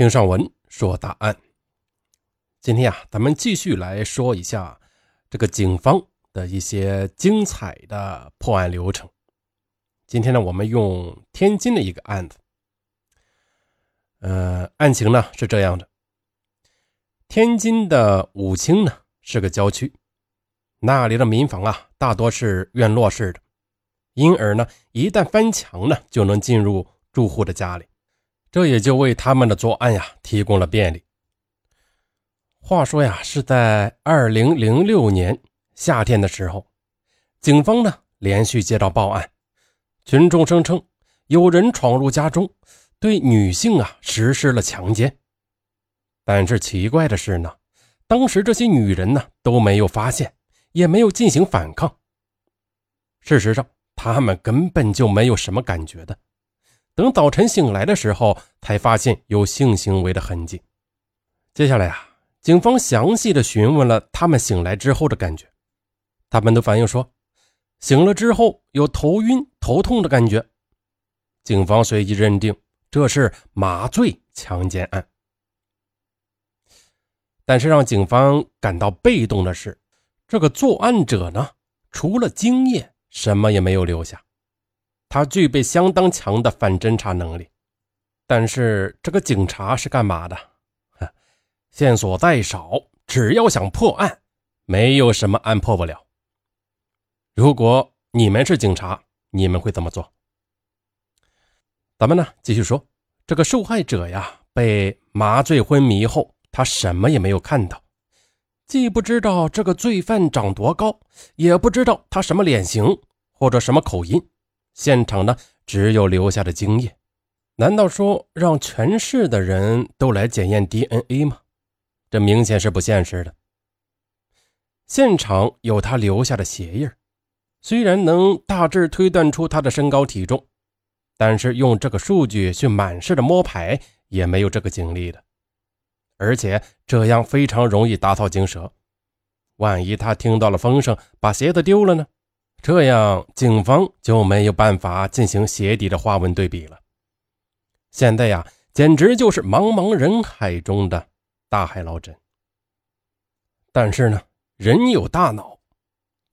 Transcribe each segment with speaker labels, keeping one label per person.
Speaker 1: 听上文说大案。今天啊，咱们继续来说一下这个警方的一些精彩的破案流程。今天呢，我们用天津的一个案子。呃，案情呢是这样的：天津的武清呢是个郊区，那里的民房啊大多是院落式的，因而呢，一旦翻墙呢，就能进入住户的家里，这也就为他们的作案呀提供了便利。话说呀，是在二零零六年夏天的时候，警方呢连续接到报案，群众声称有人闯入家中。对女性啊实施了强奸，但是奇怪的是呢，当时这些女人呢都没有发现，也没有进行反抗。事实上，她们根本就没有什么感觉的。等早晨醒来的时候，才发现有性行为的痕迹。接下来啊，警方详细的询问了他们醒来之后的感觉，他们都反映说，醒了之后有头晕、头痛的感觉。警方随即认定。这是麻醉强奸案，但是让警方感到被动的是，这个作案者呢，除了精液，什么也没有留下。他具备相当强的反侦查能力，但是这个警察是干嘛的？线索再少，只要想破案，没有什么案破不了。如果你们是警察，你们会怎么做？咱们呢，继续说，这个受害者呀，被麻醉昏迷后，他什么也没有看到，既不知道这个罪犯长多高，也不知道他什么脸型或者什么口音，现场呢，只有留下的精液。难道说让全市的人都来检验 DNA 吗？这明显是不现实的。现场有他留下的鞋印虽然能大致推断出他的身高体重。但是用这个数据去满市的摸排也没有这个精力的，而且这样非常容易打草惊蛇。万一他听到了风声，把鞋子丢了呢？这样警方就没有办法进行鞋底的花纹对比了。现在呀，简直就是茫茫人海中的大海捞针。但是呢，人有大脑，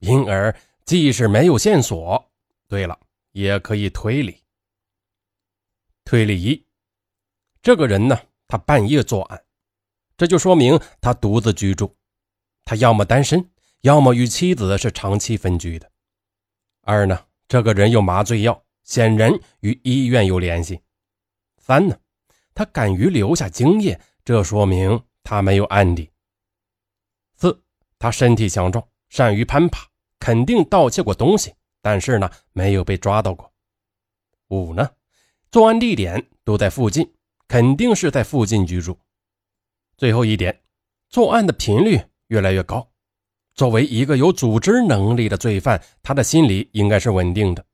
Speaker 1: 因而即使没有线索，对了，也可以推理。推理一，这个人呢，他半夜作案，这就说明他独自居住，他要么单身，要么与妻子是长期分居的。二呢，这个人有麻醉药，显然与医院有联系。三呢，他敢于留下精液，这说明他没有案底。四，他身体强壮，善于攀爬，肯定盗窃过东西，但是呢，没有被抓到过。五呢？作案地点都在附近，肯定是在附近居住。最后一点，作案的频率越来越高。作为一个有组织能力的罪犯，他的心理应该是稳定的，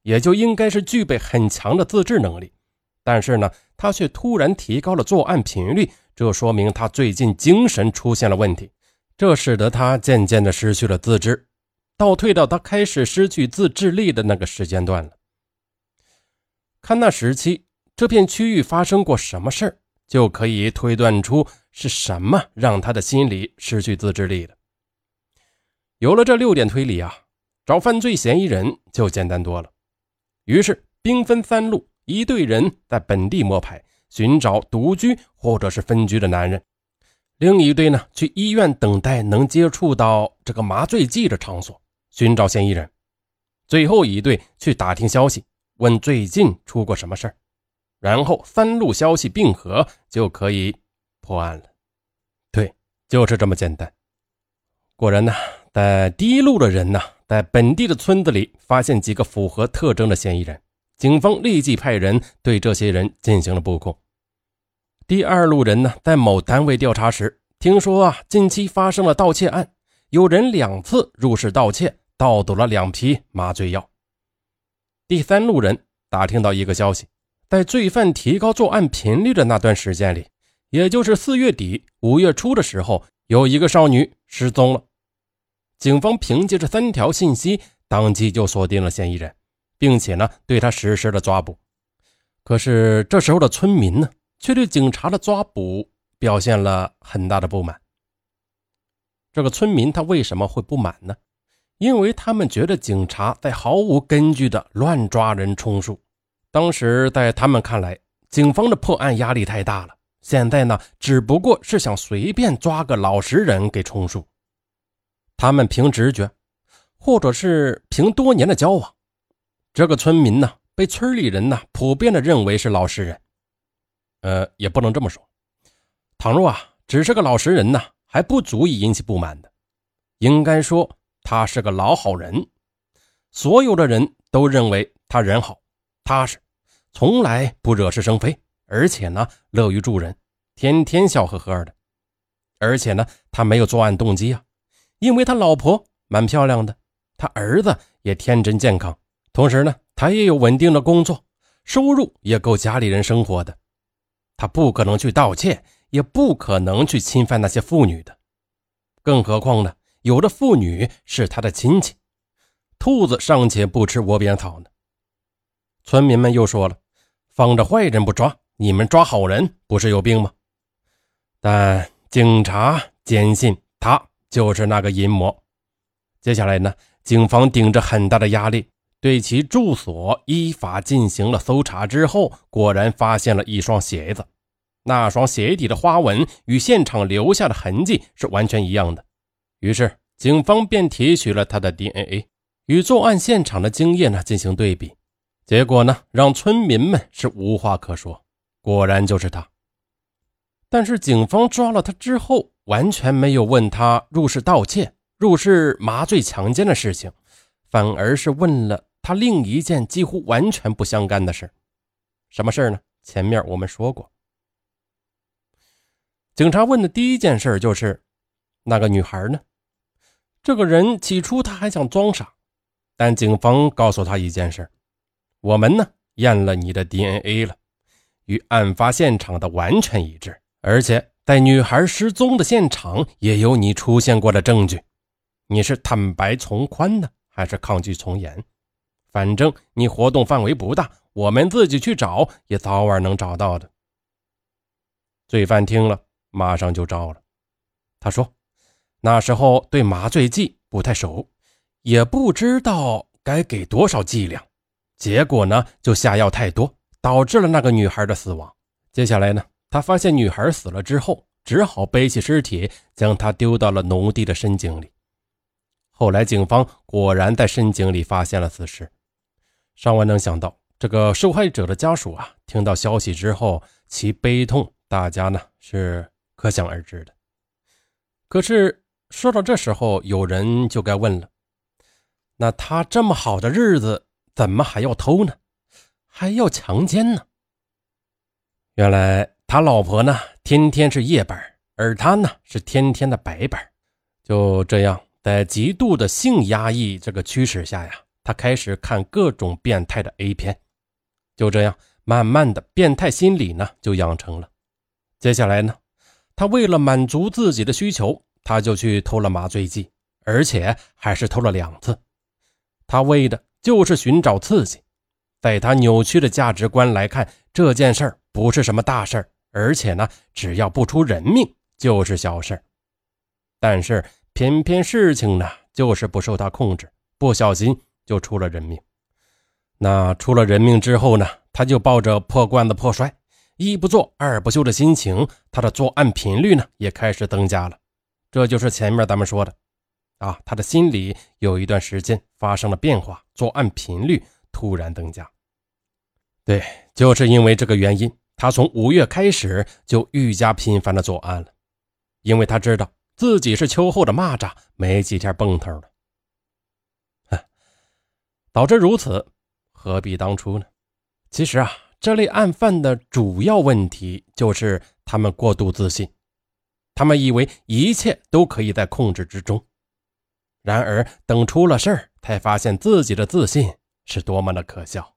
Speaker 1: 也就应该是具备很强的自制能力。但是呢，他却突然提高了作案频率，这说明他最近精神出现了问题，这使得他渐渐的失去了自制，倒退到他开始失去自制力的那个时间段了。看那时期这片区域发生过什么事，就可以推断出是什么让他的心理失去自制力的。有了这六点推理啊，找犯罪嫌疑人就简单多了。于是兵分三路：一队人在本地摸排，寻找独居或者是分居的男人；另一队呢，去医院等待能接触到这个麻醉剂的场所，寻找嫌疑人；最后一队去打听消息。问最近出过什么事，然后三路消息并合就可以破案了。对，就是这么简单。果然呢，在第一路的人呢，在本地的村子里发现几个符合特征的嫌疑人，警方立即派人对这些人进行了布控。第二路人呢，在某单位调查时，听说啊，近期发生了盗窃案，有人两次入室盗窃，盗走了两批麻醉药。第三路人打听到一个消息，在罪犯提高作案频率的那段时间里，也就是四月底五月初的时候，有一个少女失踪了。警方凭借这三条信息，当即就锁定了嫌疑人，并且呢对他实施了抓捕。可是这时候的村民呢，却对警察的抓捕表现了很大的不满。这个村民他为什么会不满呢？因为他们觉得警察在毫无根据的乱抓人充数。当时在他们看来，警方的破案压力太大了。现在呢，只不过是想随便抓个老实人给充数。他们凭直觉，或者是凭多年的交往，这个村民呢，被村里人呢普遍的认为是老实人。呃，也不能这么说。倘若啊，只是个老实人呢，还不足以引起不满的。应该说，他是个老好人，所有的人都认为他人好、踏实，从来不惹是生非，而且呢，乐于助人，天天笑呵呵的。而且呢，他没有作案动机啊。因为他老婆蛮漂亮的，他儿子也天真健康，同时呢，他也有稳定的工作，收入也够家里人生活的。他不可能去盗窃，也不可能去侵犯那些妇女的。更何况呢，有的妇女是他的亲戚。兔子尚且不吃窝边草呢。村民们又说了：“放着坏人不抓，你们抓好人，不是有病吗？”但警察坚信他。就是那个淫魔。接下来呢，警方顶着很大的压力，对其住所依法进行了搜查。之后，果然发现了一双鞋子，那双鞋底的花纹与现场留下的痕迹是完全一样的。于是，警方便提取了他的 DNA，与作案现场的精液呢进行对比。结果呢，让村民们是无话可说，果然就是他。但是，警方抓了他之后。完全没有问他入室盗窃、入室麻醉强奸的事情，反而是问了他另一件几乎完全不相干的事。什么事呢？前面我们说过，警察问的第一件事就是那个女孩呢？这个人起初他还想装傻，但警方告诉他一件事：我们呢验了你的 DNA 了，与案发现场的完全一致，而且。在女孩失踪的现场也有你出现过的证据，你是坦白从宽呢，还是抗拒从严？反正你活动范围不大，我们自己去找也早晚能找到的。罪犯听了，马上就招了。他说：“那时候对麻醉剂不太熟，也不知道该给多少剂量，结果呢就下药太多，导致了那个女孩的死亡。接下来呢？”他发现女孩死了之后，只好背起尸体，将她丢到了农地的深井里。后来，警方果然在深井里发现了死尸。尚万能想到，这个受害者的家属啊，听到消息之后，其悲痛，大家呢是可想而知的。可是，说到这时候，有人就该问了：那他这么好的日子，怎么还要偷呢？还要强奸呢？原来。他老婆呢，天天是夜班，而他呢是天天的白班。就这样，在极度的性压抑这个驱使下呀，他开始看各种变态的 A 片。就这样，慢慢的变态心理呢就养成了。接下来呢，他为了满足自己的需求，他就去偷了麻醉剂，而且还是偷了两次。他为的就是寻找刺激。在他扭曲的价值观来看，这件事儿不是什么大事儿。而且呢，只要不出人命就是小事但是偏偏事情呢，就是不受他控制，不小心就出了人命。那出了人命之后呢，他就抱着破罐子破摔、一不做二不休的心情，他的作案频率呢也开始增加了。这就是前面咱们说的，啊，他的心里有一段时间发生了变化，作案频率突然增加。对，就是因为这个原因。他从五月开始就愈加频繁的作案了，因为他知道自己是秋后的蚂蚱，没几天蹦头了。早知如此，何必当初呢？其实啊，这类案犯的主要问题就是他们过度自信，他们以为一切都可以在控制之中，然而等出了事儿，才发现自己的自信是多么的可笑。